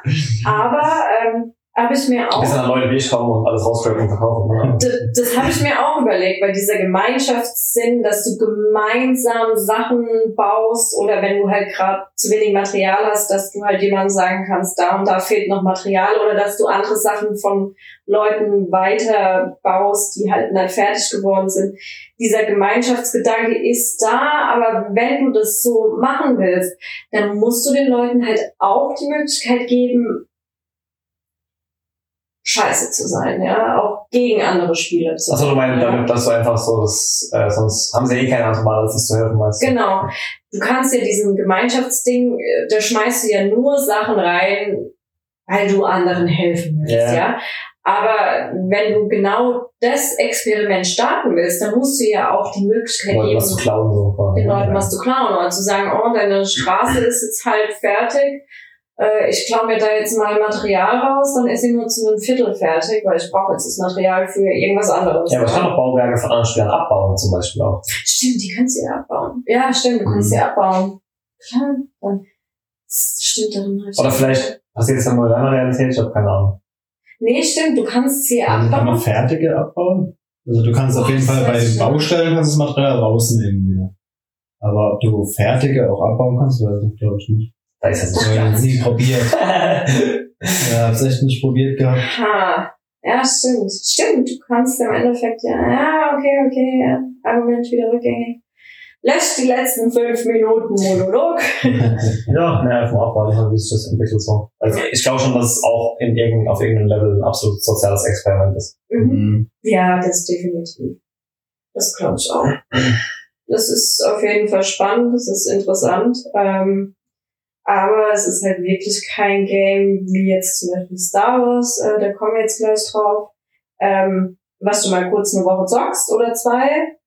aber ähm, habe ich mir auch Bis dann Leute wie ich kommen und alles rauscracken und verkaufen. Ne? D- das habe ich mir auch überlegt, weil dieser Gemeinschaftssinn, dass du gemeinsam Sachen baust oder wenn du halt gerade zu wenig Material hast, dass du halt jemandem sagen kannst, da und da fehlt noch Material oder dass du andere Sachen von Leuten weiter baust, die halt nicht fertig geworden sind. Dieser Gemeinschaftsgedanke ist da, aber wenn du das so machen willst, dann musst du den Leuten halt auch die Möglichkeit geben, scheiße zu sein, ja, auch gegen andere Spieler zu Achso, du meinst ja. damit, dass du einfach so, das, äh, sonst haben sie eh keine andere Wahl, als das zu helfen, meinst du? Genau. Du kannst ja diesen Gemeinschaftsding, äh, da schmeißt du ja nur Sachen rein, weil du anderen helfen willst, Ja. ja. Aber wenn du genau das Experiment starten willst, dann musst du ja auch die Möglichkeit Wollen geben, was zu klauen, so. den Leuten Ja. was zu klauen oder zu sagen, oh, deine Straße ist jetzt halt fertig. Äh, ich klaue mir da jetzt mal Material raus, dann ist sie nur zu einem Viertel fertig, weil ich brauche jetzt das Material für irgendwas anderes. Ja, aber ich kann auch Bauwerke von anderen Spielern abbauen, zum Beispiel auch. Stimmt, die kannst du ja abbauen. Ja, stimmt, du kannst Mhm. sie abbauen. Klar, dann stimmt darin hab ich- Oder vielleicht passiert es dann mal in deiner Realität, ich habe keine Ahnung. Nee, stimmt, du kannst sie Also kann man abbauen. fertige abbauen? Also du kannst auf Oh, jeden das Fall bei den. Baustellen kannst du das Material rausnehmen wieder. Aber ob du fertige auch abbauen kannst, weiß ich glaube ich nicht. Da ist Das ich jetzt nie probiert. Ja, hab's echt nicht probiert gehabt. Ha. Ja, stimmt. Stimmt, du kannst im Endeffekt ja, ja, okay, okay, ja. Argument wieder rückgängig. Löscht die letzten fünf Minuten Monolog. Ja, einfach mal abwarten, wie sich das entwickelt so. Also ich glaube schon, dass es auch in irgendein, auf irgendeinem Level ein absolut soziales Experiment ist. Mhm. Mhm. Ja, das definitiv. Das glaube ich auch. Das ist auf jeden Fall spannend, das ist interessant. Ähm, aber es ist halt wirklich kein Game wie jetzt zum Beispiel Star Wars, äh, da kommen wir jetzt gleich drauf, ähm, was du mal kurz eine Woche zockst oder zwei,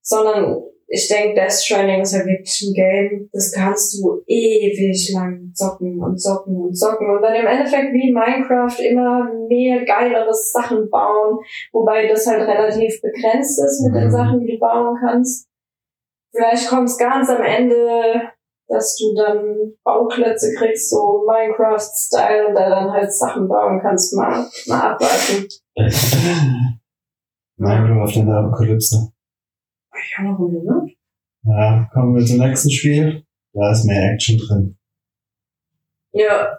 sondern ich denke, Death Stranding ist halt wirklich ein Game, das kannst du ewig lang zocken und zocken und zocken und dann im Endeffekt wie Minecraft immer mehr geilere Sachen bauen, wobei das halt relativ begrenzt ist mit den Mhm. Sachen, die du bauen kannst. Vielleicht kommt es ganz am Ende, dass du dann Bauklötze kriegst, so Minecraft-Style, und da dann halt Sachen bauen kannst, mal, mal abwarten. Minecraft in der Apokalypse. Ja, warum denn, ne? Ja, kommen wir zum nächsten Spiel. Da ist mehr Action drin. Ja.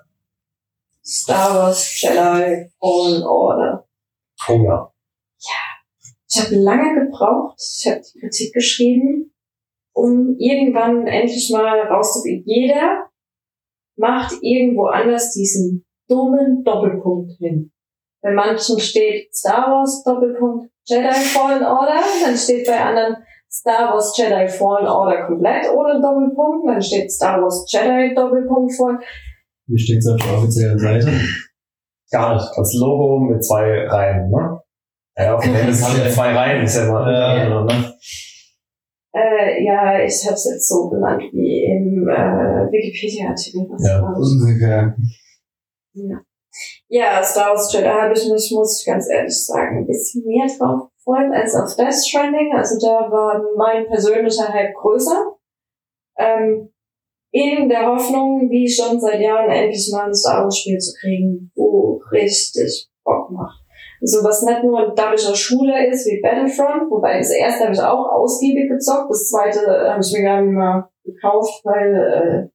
Star Wars Jedi Fallen Order. Oh ja. Ich habe lange gebraucht, ich habe die Kritik geschrieben, um irgendwann endlich mal rauszufinden. Jeder macht irgendwo anders diesen dummen Doppelpunkt hin. Bei manchen steht Star Wars Doppelpunkt Jedi Fallen Order, dann steht bei anderen Star Wars Jedi Fallen Order komplett ohne Doppelpunkt, dann steht Star Wars Jedi Doppelpunkt Fallen. Wie steht's auf der offiziellen Seite? Gar nicht. Das Logo mit zwei Reihen, ne? Ja, okay, das haben ja zwei Reihen, ist ja mal, Ja. ne? Äh, ja, ich habe es jetzt so benannt wie im äh, Wikipedia-Artikel. Ja. Ja. ja, Star Wars Jedi habe ich mich, muss ich ganz ehrlich sagen, ein bisschen mehr drauf gefreut als auf Death Stranding. Also da war mein persönlicher Hype größer. Ähm, in der Hoffnung, wie schon seit Jahren, endlich mal ein Star Wars Spiel zu kriegen, wo richtig Bock macht. So was nicht nur ein dabischer Schule ist wie Battlefront, wobei das erste habe ich auch ausgiebig gezockt, das zweite habe ich mir gar nicht mehr gekauft, weil äh,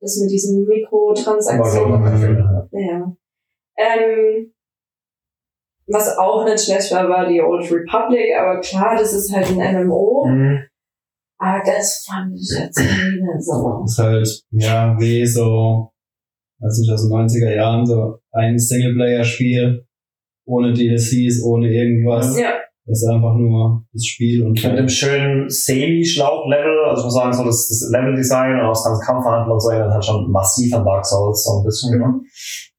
das mit diesen Mikrotransaktionen ja. Ähm, was auch nicht schlecht war, war die Old Republic, aber klar, das ist halt ein MMO. Mhm. Aber das fand ich jetzt nie so. ist halt, ja, wie so, weiß nicht, aus den 90er Jahren, so ein Singleplayer-Spiel, ohne DLCs, ohne irgendwas. Ja, Das ist einfach nur das Spiel und Mit dem schönen Semi-Schlauch-Level, also ich muss sagen, so das, das Level-Design und auch das ganze Kampfverhandlung und so erinnert halt schon massiv an Dark Souls, so ein bisschen. Ne?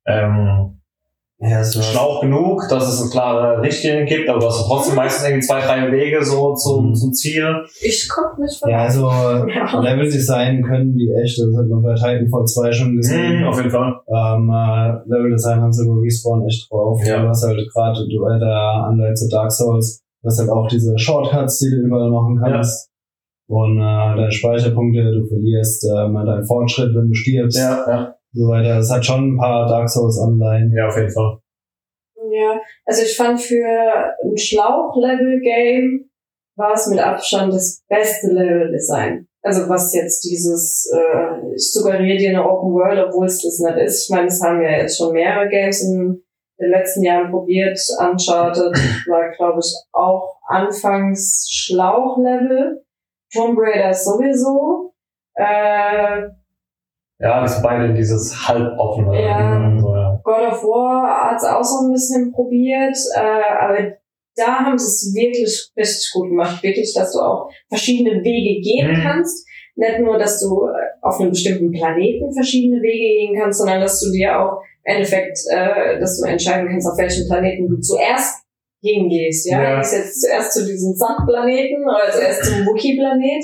Ähm, ja, es war, Schlauch genug, dass es eine klare Richtlinie gibt, aber du hast trotzdem meistens irgendwie zwei, drei Wege so zum, Mhm. zum Ziel. ich guck mich von ja, also Ja. Level-Design können die echt, das hat man bei Titanfall 2 schon gesehen. Mhm, auf jeden Fall. Ähm, äh, Level-Design haben sie über Respawn echt drauf. Ja. Du hast halt gerade du bei der Anleitung zu Dark Souls, du hast halt auch diese Shortcuts, die du überall machen kannst. Und äh, deine Speicherpunkte, du verlierst ähm, deinen Fortschritt, wenn du stirbst. Ja, ja. Und So weiter. Es hat schon ein paar Dark Souls-Anleihen. Ja, auf jeden Fall. Ja, also ich fand für ein Schlauch-Level-Game war es mit Abstand das beste Level-Design. Also was jetzt dieses, äh, ich suggeriere dir eine Open World, obwohl es das nicht ist. Ich meine, es haben ja jetzt schon mehrere Games in den letzten Jahren probiert. Uncharted war, glaube ich, auch anfangs Schlauch-Level. Tomb Raider sowieso. Äh, Ja, das beide dieses halboffene. Ja. So, ja. God of War hat's auch so ein bisschen probiert, äh, aber da haben sie es wirklich richtig gut gemacht. Wirklich, dass du auch verschiedene Wege gehen Mhm. kannst. Nicht nur, dass du äh, auf einem bestimmten Planeten verschiedene Wege gehen kannst, sondern dass du dir auch Endeffekt, äh, dass du entscheiden kannst, auf welchen Planeten du zuerst hingehst. Ja, Ja. Gehst jetzt zuerst zu diesem Sandplaneten oder zuerst zum Wookie-Planet.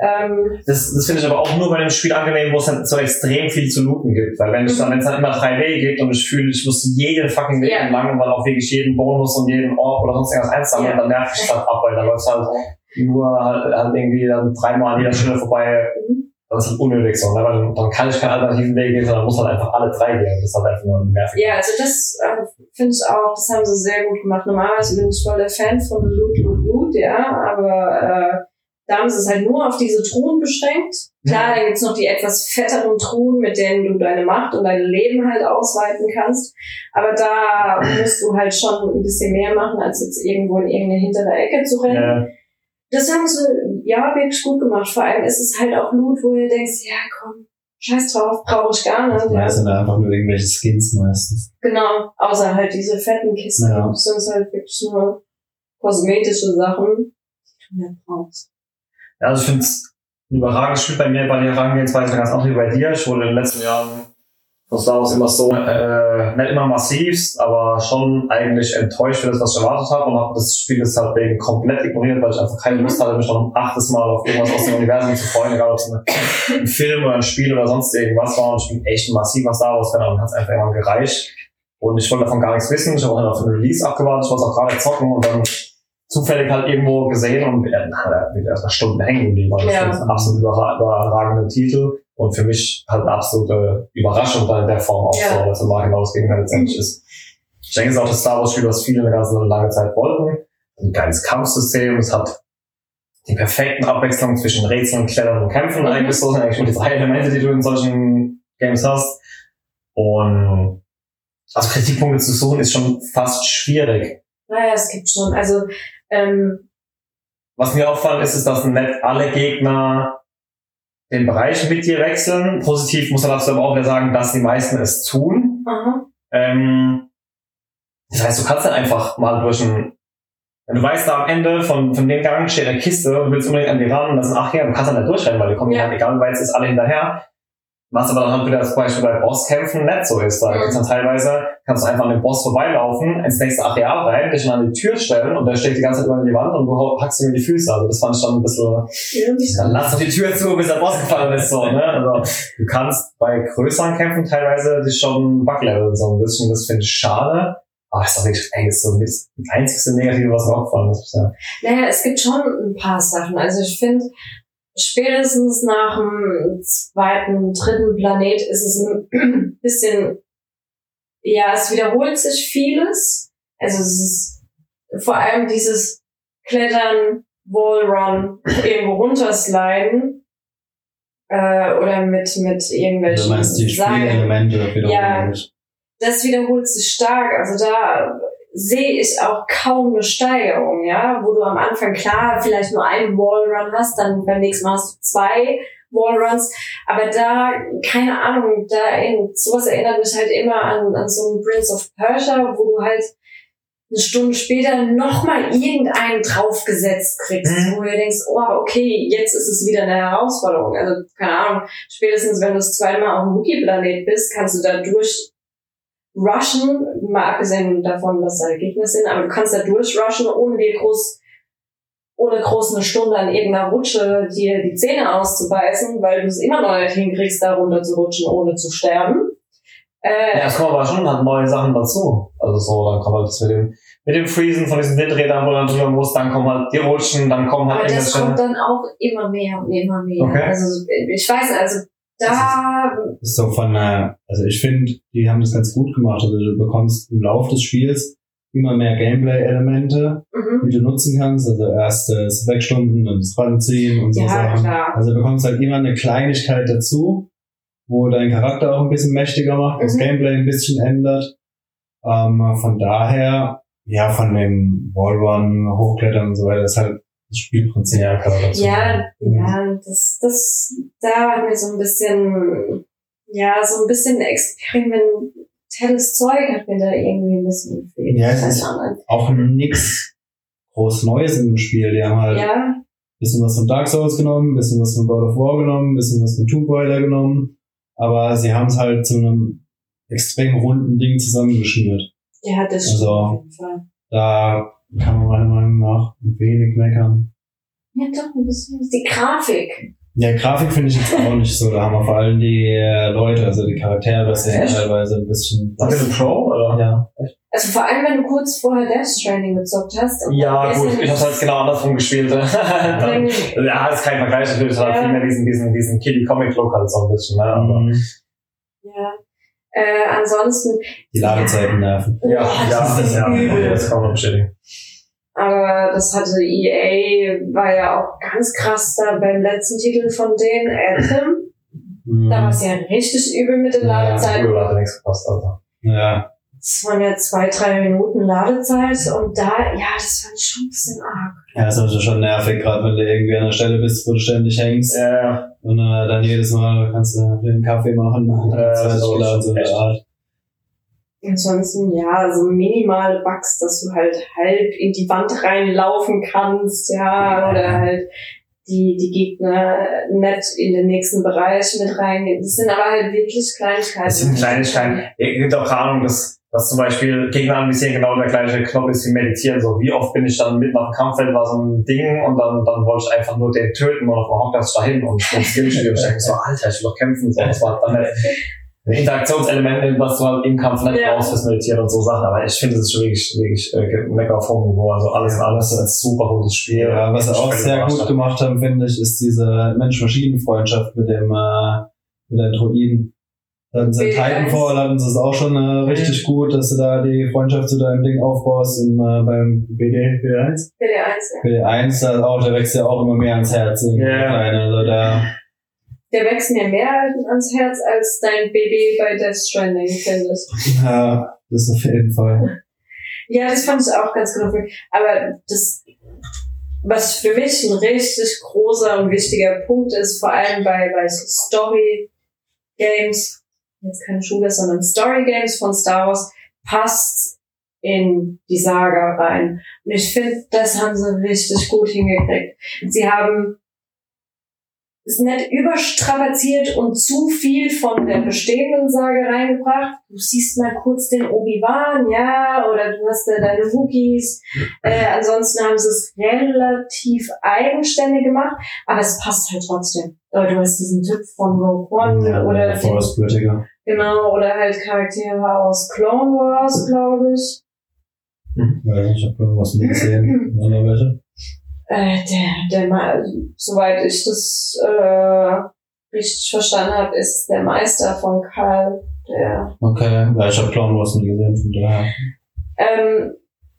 Ähm, Das, das finde ich aber auch nur bei einem Spiel angenehm, wo es dann so extrem viel zu looten gibt. Weil wenn es dann, wenn es dann immer drei Wege gibt und ich fühle, ich muss jeden fucking Weg Ja. entlang und dann auch wirklich jeden Bonus und jeden Orb oder sonst irgendwas einsammeln, Ja. dann nervt mich das ab, weil dann läuft halt nur halt, halt irgendwie dann dreimal an jeder Stelle vorbei. Mhm. Das ist halt unnötig so. Ne? Dann, dann kann ich keinen alternativen Weg gehen, sondern muss halt einfach alle drei gehen. Das ist halt einfach nur nervig. Ja, also das äh, finde ich auch, das haben sie sehr gut gemacht. Normalerweise bin ich voll der Fan von Loot, Loot, Loot, ja, aber äh, da haben sie es halt nur auf diese Truhen beschränkt. Klar, dann gibt's noch die etwas fetteren Truhen, mit denen du deine Macht und dein Leben halt ausweiten kannst. Aber da musst du halt schon ein bisschen mehr machen, als jetzt irgendwo in irgendeine hintere Ecke zu rennen. Äh, Das haben sie, ja, wirklich gut gemacht. Vor allem ist es halt auch Loot, wo du denkst, ja komm, scheiß drauf, brauche ich gar nicht. Ja. Sind einfach nur irgendwelche Skins meistens. Genau, außer halt diese fetten Kisten. Ja. Sind halt wirklich nur kosmetische Sachen, die du nicht brauchst. Ja, also ich finde es ein überragendes Spiel bei mir, weil die Herangehensweise ganz andere wie bei dir. Ich wurde in den letzten Jahren von Star Wars immer so, äh, nicht immer massivst, aber schon eigentlich enttäuscht für das, was ich erwartet habe und habe das Spiel jetzt halt wegen komplett ignoriert, weil ich einfach keine Lust hatte, mich noch ein achtes Mal auf irgendwas aus dem Universum zu freuen, egal ob es ein Film oder ein Spiel oder sonst irgendwas war. Und ich bin echt ein massiver Star Wars-Fan und hat es einfach immer gereicht. Und ich wollte davon gar nichts wissen. Ich habe auch nicht auf den Release abgewartet. Ich wollte es auch gerade zocken und dann zufällig halt irgendwo gesehen und na, bin erstmal Stunden hängen geblieben. weil Ja. Das ist ein absolut überra überragender Titel und für mich halt eine absolute Überraschung dann in der Form auch Ja. so, dass immer genau das Gegenteil letztendlich ist. Ich denke, es ist auch das Star Wars Spiel, was viele eine ganz lange Zeit wollten. Ein geiles Kampfsystem, es hat die perfekten Abwechslungen zwischen Rätseln, Klettern und Kämpfen Mhm. eigentlich so, sind eigentlich nur die drei Elemente, die du in solchen Games hast. Und also Kritikpunkte zu suchen ist schon fast schwierig. Naja, es gibt schon, also, ähm, Was mir auffallen ist, ist, dass nicht alle Gegner den Bereich mit dir wechseln. Positiv muss man dazu aber auch wieder sagen, dass die meisten es tun. Ähm, das heißt, du kannst dann einfach mal durch ein, wenn du weißt, da am Ende von, von dem Gang steht eine Kiste und du willst unbedingt an die ran und das sind ach ja, du kannst dann nicht durchrennen, weil die kommen Ja. halt, egal wie weit es ist, alle hinterher. Was aber dann wieder zum Beispiel bei Bosskämpfen nicht so ist. Da gibt's dann teilweise, kannst du einfach an dem Boss vorbeilaufen, ins nächste Areal rein, dich an die Tür stellen und der steht die ganze Zeit über die Wand und du hackst ihm in die Füße. Also das fand ich dann ein bisschen, dann lass doch die Tür zu, bis der Boss gefallen ist, so, ne? Also, du kannst bei größeren Kämpfen teilweise dich schon backleveln, so ein bisschen, das finde ich schade. Aber es ist doch wirklich, ey, das ist so das einzigste Negative, was mir aufgefallen ist. Ja. Naja, es gibt schon ein paar Sachen. Also ich finde, spätestens nach dem zweiten, dritten Planet ist es ein bisschen, ja, es wiederholt sich vieles. Also es ist vor allem dieses Klettern, Wallrun, irgendwo runtersliden, äh, oder mit, mit Du irgendwelchen meinst die Seilen. Spielelemente wiederum Ja. das wiederholt sich stark. Also da sehe ich auch kaum eine Steigerung, ja, wo du am Anfang klar vielleicht nur einen Wallrun hast, dann beim nächsten Mal hast du zwei Wallruns, aber da, keine Ahnung, da in, sowas erinnert mich halt immer an, an so einen Prince of Persia, wo du halt eine Stunde später nochmal irgendeinen draufgesetzt kriegst, Mhm. wo du denkst, oh, okay, jetzt ist es wieder eine Herausforderung. Also, keine Ahnung, spätestens wenn du das zweite Mal auf dem Wookie-Planet bist, kannst du da durch rushen, mal abgesehen davon, dass da Gegner sind, aber du kannst da durchrushen, ohne dir groß, ohne groß eine Stunde an irgendeiner Rutsche dir die Zähne auszubeißen, weil du es immer noch nicht hinkriegst, da runter zu rutschen, ohne zu sterben. Äh, Ja, es kommen aber schon halt neue Sachen dazu. Also so, dann kommt halt das mit dem, mit dem Freezen von diesen Windrädern, wo du dann drüber musst, dann kommen halt die Rutschen, dann kommen halt aber das kommt dann auch immer mehr und immer mehr. Okay. Also ich weiß, also da, ist so von also ich finde, die haben das ganz gut gemacht. Also du bekommst im Laufe des Spiels immer mehr Gameplay-Elemente, mhm. die du nutzen kannst. Also erst das Wegstunden und das Ranziehen und so ja, Sachen. klar. Also du bekommst halt immer eine Kleinigkeit dazu, wo dein Charakter auch ein bisschen mächtiger macht, das Mhm. Gameplay ein bisschen ändert. Ähm, von daher, ja, von dem Wallrun, Hochklettern und so weiter, ist halt das Spielprinzip. Ja, klar, dazu. Ja, Mhm. ja, das, das, da hat mir so ein bisschen, ja, so ein bisschen experimentelles Zeug hat mir da irgendwie ein bisschen gefehlt. Ja, es ist-. Auch nix groß Neues in dem Spiel. Die haben halt Ja, bisschen was von Dark Souls genommen, bisschen was von God of War genommen, bisschen was von Tomb Raider genommen. Aber sie haben es halt zu einem extrem runden Ding zusammengeschnürt. Ja, das stimmt Also- auf jeden Fall. Da kann man meiner Meinung nach wenig meckern. Ja, doch, ein bisschen. Die Grafik. Ja, Grafik finde ich jetzt auch nicht so. Da haben wir vor allem die äh, Leute, also die Charaktere, das sehen Echt? teilweise ein bisschen. Ist das ein Pro, oder? Ja. Also vor allem, wenn du kurz vorher Death Stranding gezockt hast. Ja, gut, ich hab's halt genau andersrum gespielt. Ja, ist kein Vergleich, natürlich, es hat Ja. viel mehr diesen, diesen, diesen Kiddie-Comic-Look halt so ein bisschen, ne? Aber, Mhm. Ja. Äh, ansonsten, Die Ladezeiten nerven. ja, Oh, ja, das ist ja, übel. das kann man bestätigen. aber das hatte EA, war ja auch ganz krass da beim letzten Titel von denen, Anthem. Mhm. Da war es ja richtig übel mit den Ja, Ladezeiten. Früher hat nichts gepasst, Alter. Ja. Das waren ja zwei, drei Minuten Ladezeit und da, ja, das fand ich schon ein bisschen arg. Ja, das ist also schon nervig, gerade wenn du irgendwie an der Stelle bist, wo du ständig hängst. Ja, ja. Und äh, dann jedes Mal kannst du den Kaffee machen. Ja, das das ist auch geladen, so in der echt. Art. Ansonsten, ja, so minimale Bugs, dass du halt halb in die Wand reinlaufen kannst, ja, oder halt die, die Gegner nicht in den nächsten Bereich mit reingehen. Das sind aber halt wirklich Kleinigkeiten. Das sind Kleinigkeiten. Es gibt auch keine Ahnung, dass, dass zum Beispiel Gegner anvisieren genau der gleiche Knopf ist wie meditieren. So, wie oft bin ich dann mitten auf dem Kampffeld war so ein Ding und dann, dann wollte ich einfach nur den töten und auf dem Hockers dahin und ein Skillspiel und ich denke so, Alter, ich will doch kämpfen. So, das war dann halt ein Interaktionselement, was du halt im Kampf nicht Ja. brauchst fürs Meditieren und so Sachen. Aber ich finde, das ist schon wirklich, wirklich äh, Mecker auf hohem Niveau. Also alles in alles ist ein super gutes Spiel. Ja, was sie auch sehr gut gemacht haben, finde ich, ist diese Mensch-Maschinen-Freundschaft mit dem, äh, mit den Druiden. Da in BD1. Titanfall, hatten sie es auch schon äh, richtig gut, dass du da die Freundschaft zu deinem Ding aufbaust im, äh, beim BD, BD1. BD1, ja. BD1, da auch, der wächst ja auch immer mehr ans Herz. irgendwie, Ja. der Kleine, also da, Der wächst mir mehr ans Herz als dein Baby bei Death Stranding, finde ich. ja, das ist auf jeden Fall. Ja, das fand ich auch ganz knuffig. Aber das, was für mich ein richtig großer und wichtiger Punkt ist, vor allem bei, bei so Story-Games, jetzt keine Schule, sondern Story-Games von Star Wars, passt in die Saga rein. Und ich finde, das haben sie richtig gut hingekriegt. Sie haben es nicht überstrapaziert und zu viel von der bestehenden Sage reingebracht. Du siehst mal kurz den Obi-Wan, ja, oder du hast da deine Wookies. Äh, ansonsten haben sie es relativ eigenständig gemacht, aber es passt halt trotzdem. Oder du hast diesen Typ von Rogue One Ja, oder der Forest Whitaker. Genau, oder halt Charaktere aus Clone Wars, glaube ich. Ja, ich habe was nie gesehen. Oder welche? Äh, der, der, Ma- soweit ich das äh, richtig verstanden habe, ist der Meister von Karl, der Okay, ja, ich habe Clown Wars nie gesehen, von daher. Ähm,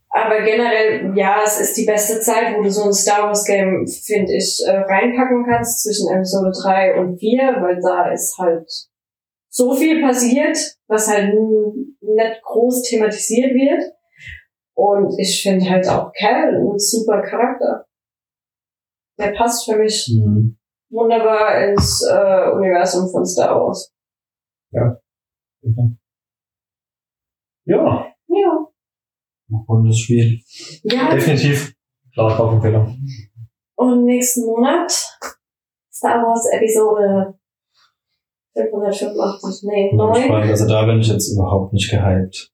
aber generell, ja, es ist die beste Zeit, wo du so ein Star Wars Game, finde ich, äh, reinpacken kannst zwischen Episode 3 und 4, weil da ist halt so viel passiert, was halt nicht groß thematisiert wird. Und ich finde halt auch Cal ein super Charakter. Der passt für mich Mhm. wunderbar ins äh, Universum von Star Wars. Ja, Ja. Rundes Spiel. Ja, definitiv. Klare Kaufempfehlung. Und nächsten Monat Star Wars Episode 585, nee, Bin 9. gespannt. Also da bin ich jetzt überhaupt nicht gehypt.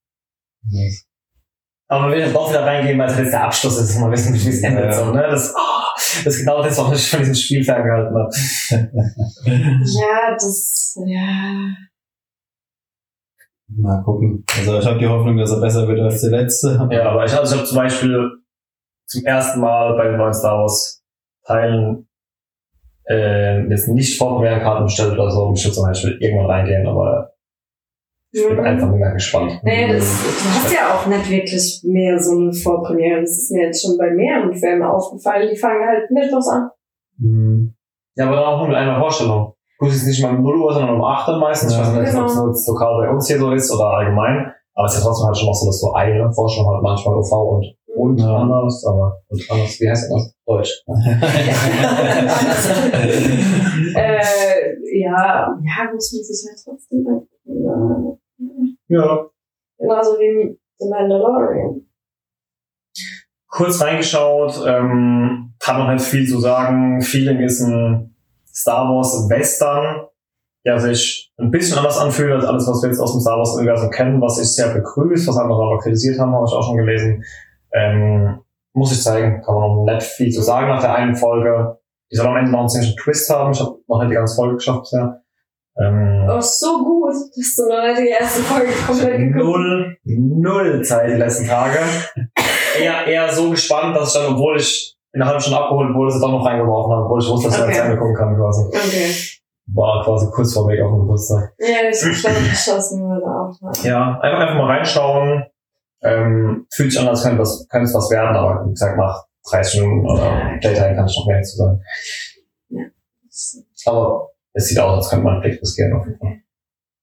Aber wir werden doch wieder reingehen, weil es jetzt der Abschluss ist, dass wir wissen, wie es endet. Ja. So, ne? das, ah, das ist genau das, was ich von diesem Spiel ferngehalten habe. Ja, das, ja. Mal gucken. Also ich habe die Hoffnung, dass er besser wird als der letzte. Ja, aber ich, also ich habe zum Beispiel zum ersten Mal bei den neuen Star Wars Teilen äh, jetzt nicht Vorpremierenkarten bestellt oder so. Ich will zum Beispiel irgendwann reingehen, aber ich bin einfach nicht mehr gespannt. Naja, das, du hast ja auch nicht wirklich mehr so eine Vorpremiere. Das ist mir jetzt schon bei mehreren Filmen aufgefallen. Die fangen halt mittwochs an. Mhm. Ja, aber dann auch nur mit einer Vorstellung. Gut, es ist nicht mal um 0 Uhr, sondern um 8 Uhr meistens. Ja, ich weiß nicht, ob genau. es lokal bei uns hier so ist oder allgemein. Aber es ist ja trotzdem halt schon noch so, dass du eine Vorstellung halt manchmal OV und, und Ja. anders, aber und anders, wie heißt das? Deutsch. Äh, ja, ja, muss man sich halt trotzdem angucken. Ja. Genauso wie The Mandalorian. kurz reingeschaut, ähm, kann noch nicht viel zu sagen. Feeling ist ein Star Wars Western ja, sich ein bisschen anders anfühlt als alles, was wir jetzt aus dem Star Wars-Universum kennen, was ich sehr begrüßt, was andere aber kritisiert haben, habe ich auch schon gelesen. Ähm, muss ich zeigen, kann man noch nicht viel zu sagen nach der einen Folge. Die soll am Ende noch einen ziemlichen Twist haben. Ich habe noch nicht die ganze Folge geschafft bisher. Ähm, Oh, so gut, dass du noch nicht die erste Folge komplett geguckt null, null Zeit die letzten Tage. eher, eher so gespannt, dass ich dann, obwohl ich in einer halben Stunde abgeholt wurde, sie doch noch reingeworfen habe, obwohl ich wusste, dass ich Okay. okay. angucken kann quasi. Okay. War quasi kurz vor Weg auf dem Geburtstag. Ja, ich glaube, geschossen würde auch mal. Ja, einfach, einfach mal reinschauen. Ähm, fühlt sich an, als könnte es was werden, aber wie gesagt, nach 30 Minuten oder Playtime kann ich noch mehr zu sagen. Aber es sieht aus, als könnte man Blick riskieren auf jeden Fall.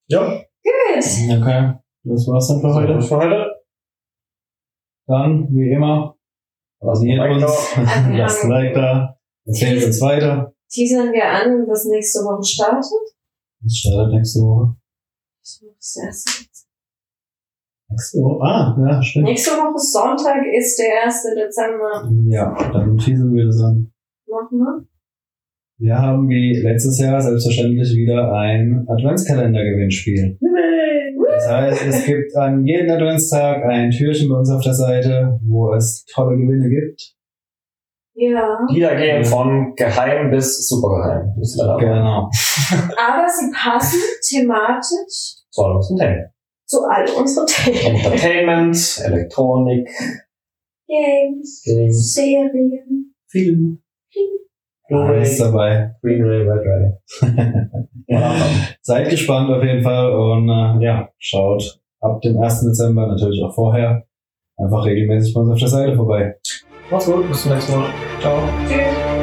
Ja, Gut. Okay, das war's dann für heute. das für heute. Dann, wie immer, abonniert Like uns, lasst ein Like da, empfehlt uns weiter. Teasern wir an, was nächste Woche startet. Das startet nächste Woche. Das ist das erste. Nächste Woche? Ah, ja, stimmt. Nächste Woche Sonntag ist der 1. Dezember. Ja, dann teasen wir das an. Machen wir. Wir haben wie letztes Jahr selbstverständlich wieder ein Adventskalender-Gewinnspiel. Das heißt, es gibt an jedem Adventstag ein Türchen bei uns auf der Seite, wo es tolle Gewinne gibt. Ja. Die da gehen von geheim bis supergeheim. Da Genau. Aber sie passen thematisch So, das sind Themen. Zu all unseren Themen. Entertainment, Elektronik, Games, Games, Serien. Film, Alles Blu-ray, dabei. Green Ray, Red Ray. Seid gespannt auf jeden Fall und äh, ja, schaut ab dem 1. Dezember, natürlich auch vorher, einfach regelmäßig bei uns auf der Seite vorbei. Macht's gut, bis zum nächsten Mal. Ciao. Tschüss.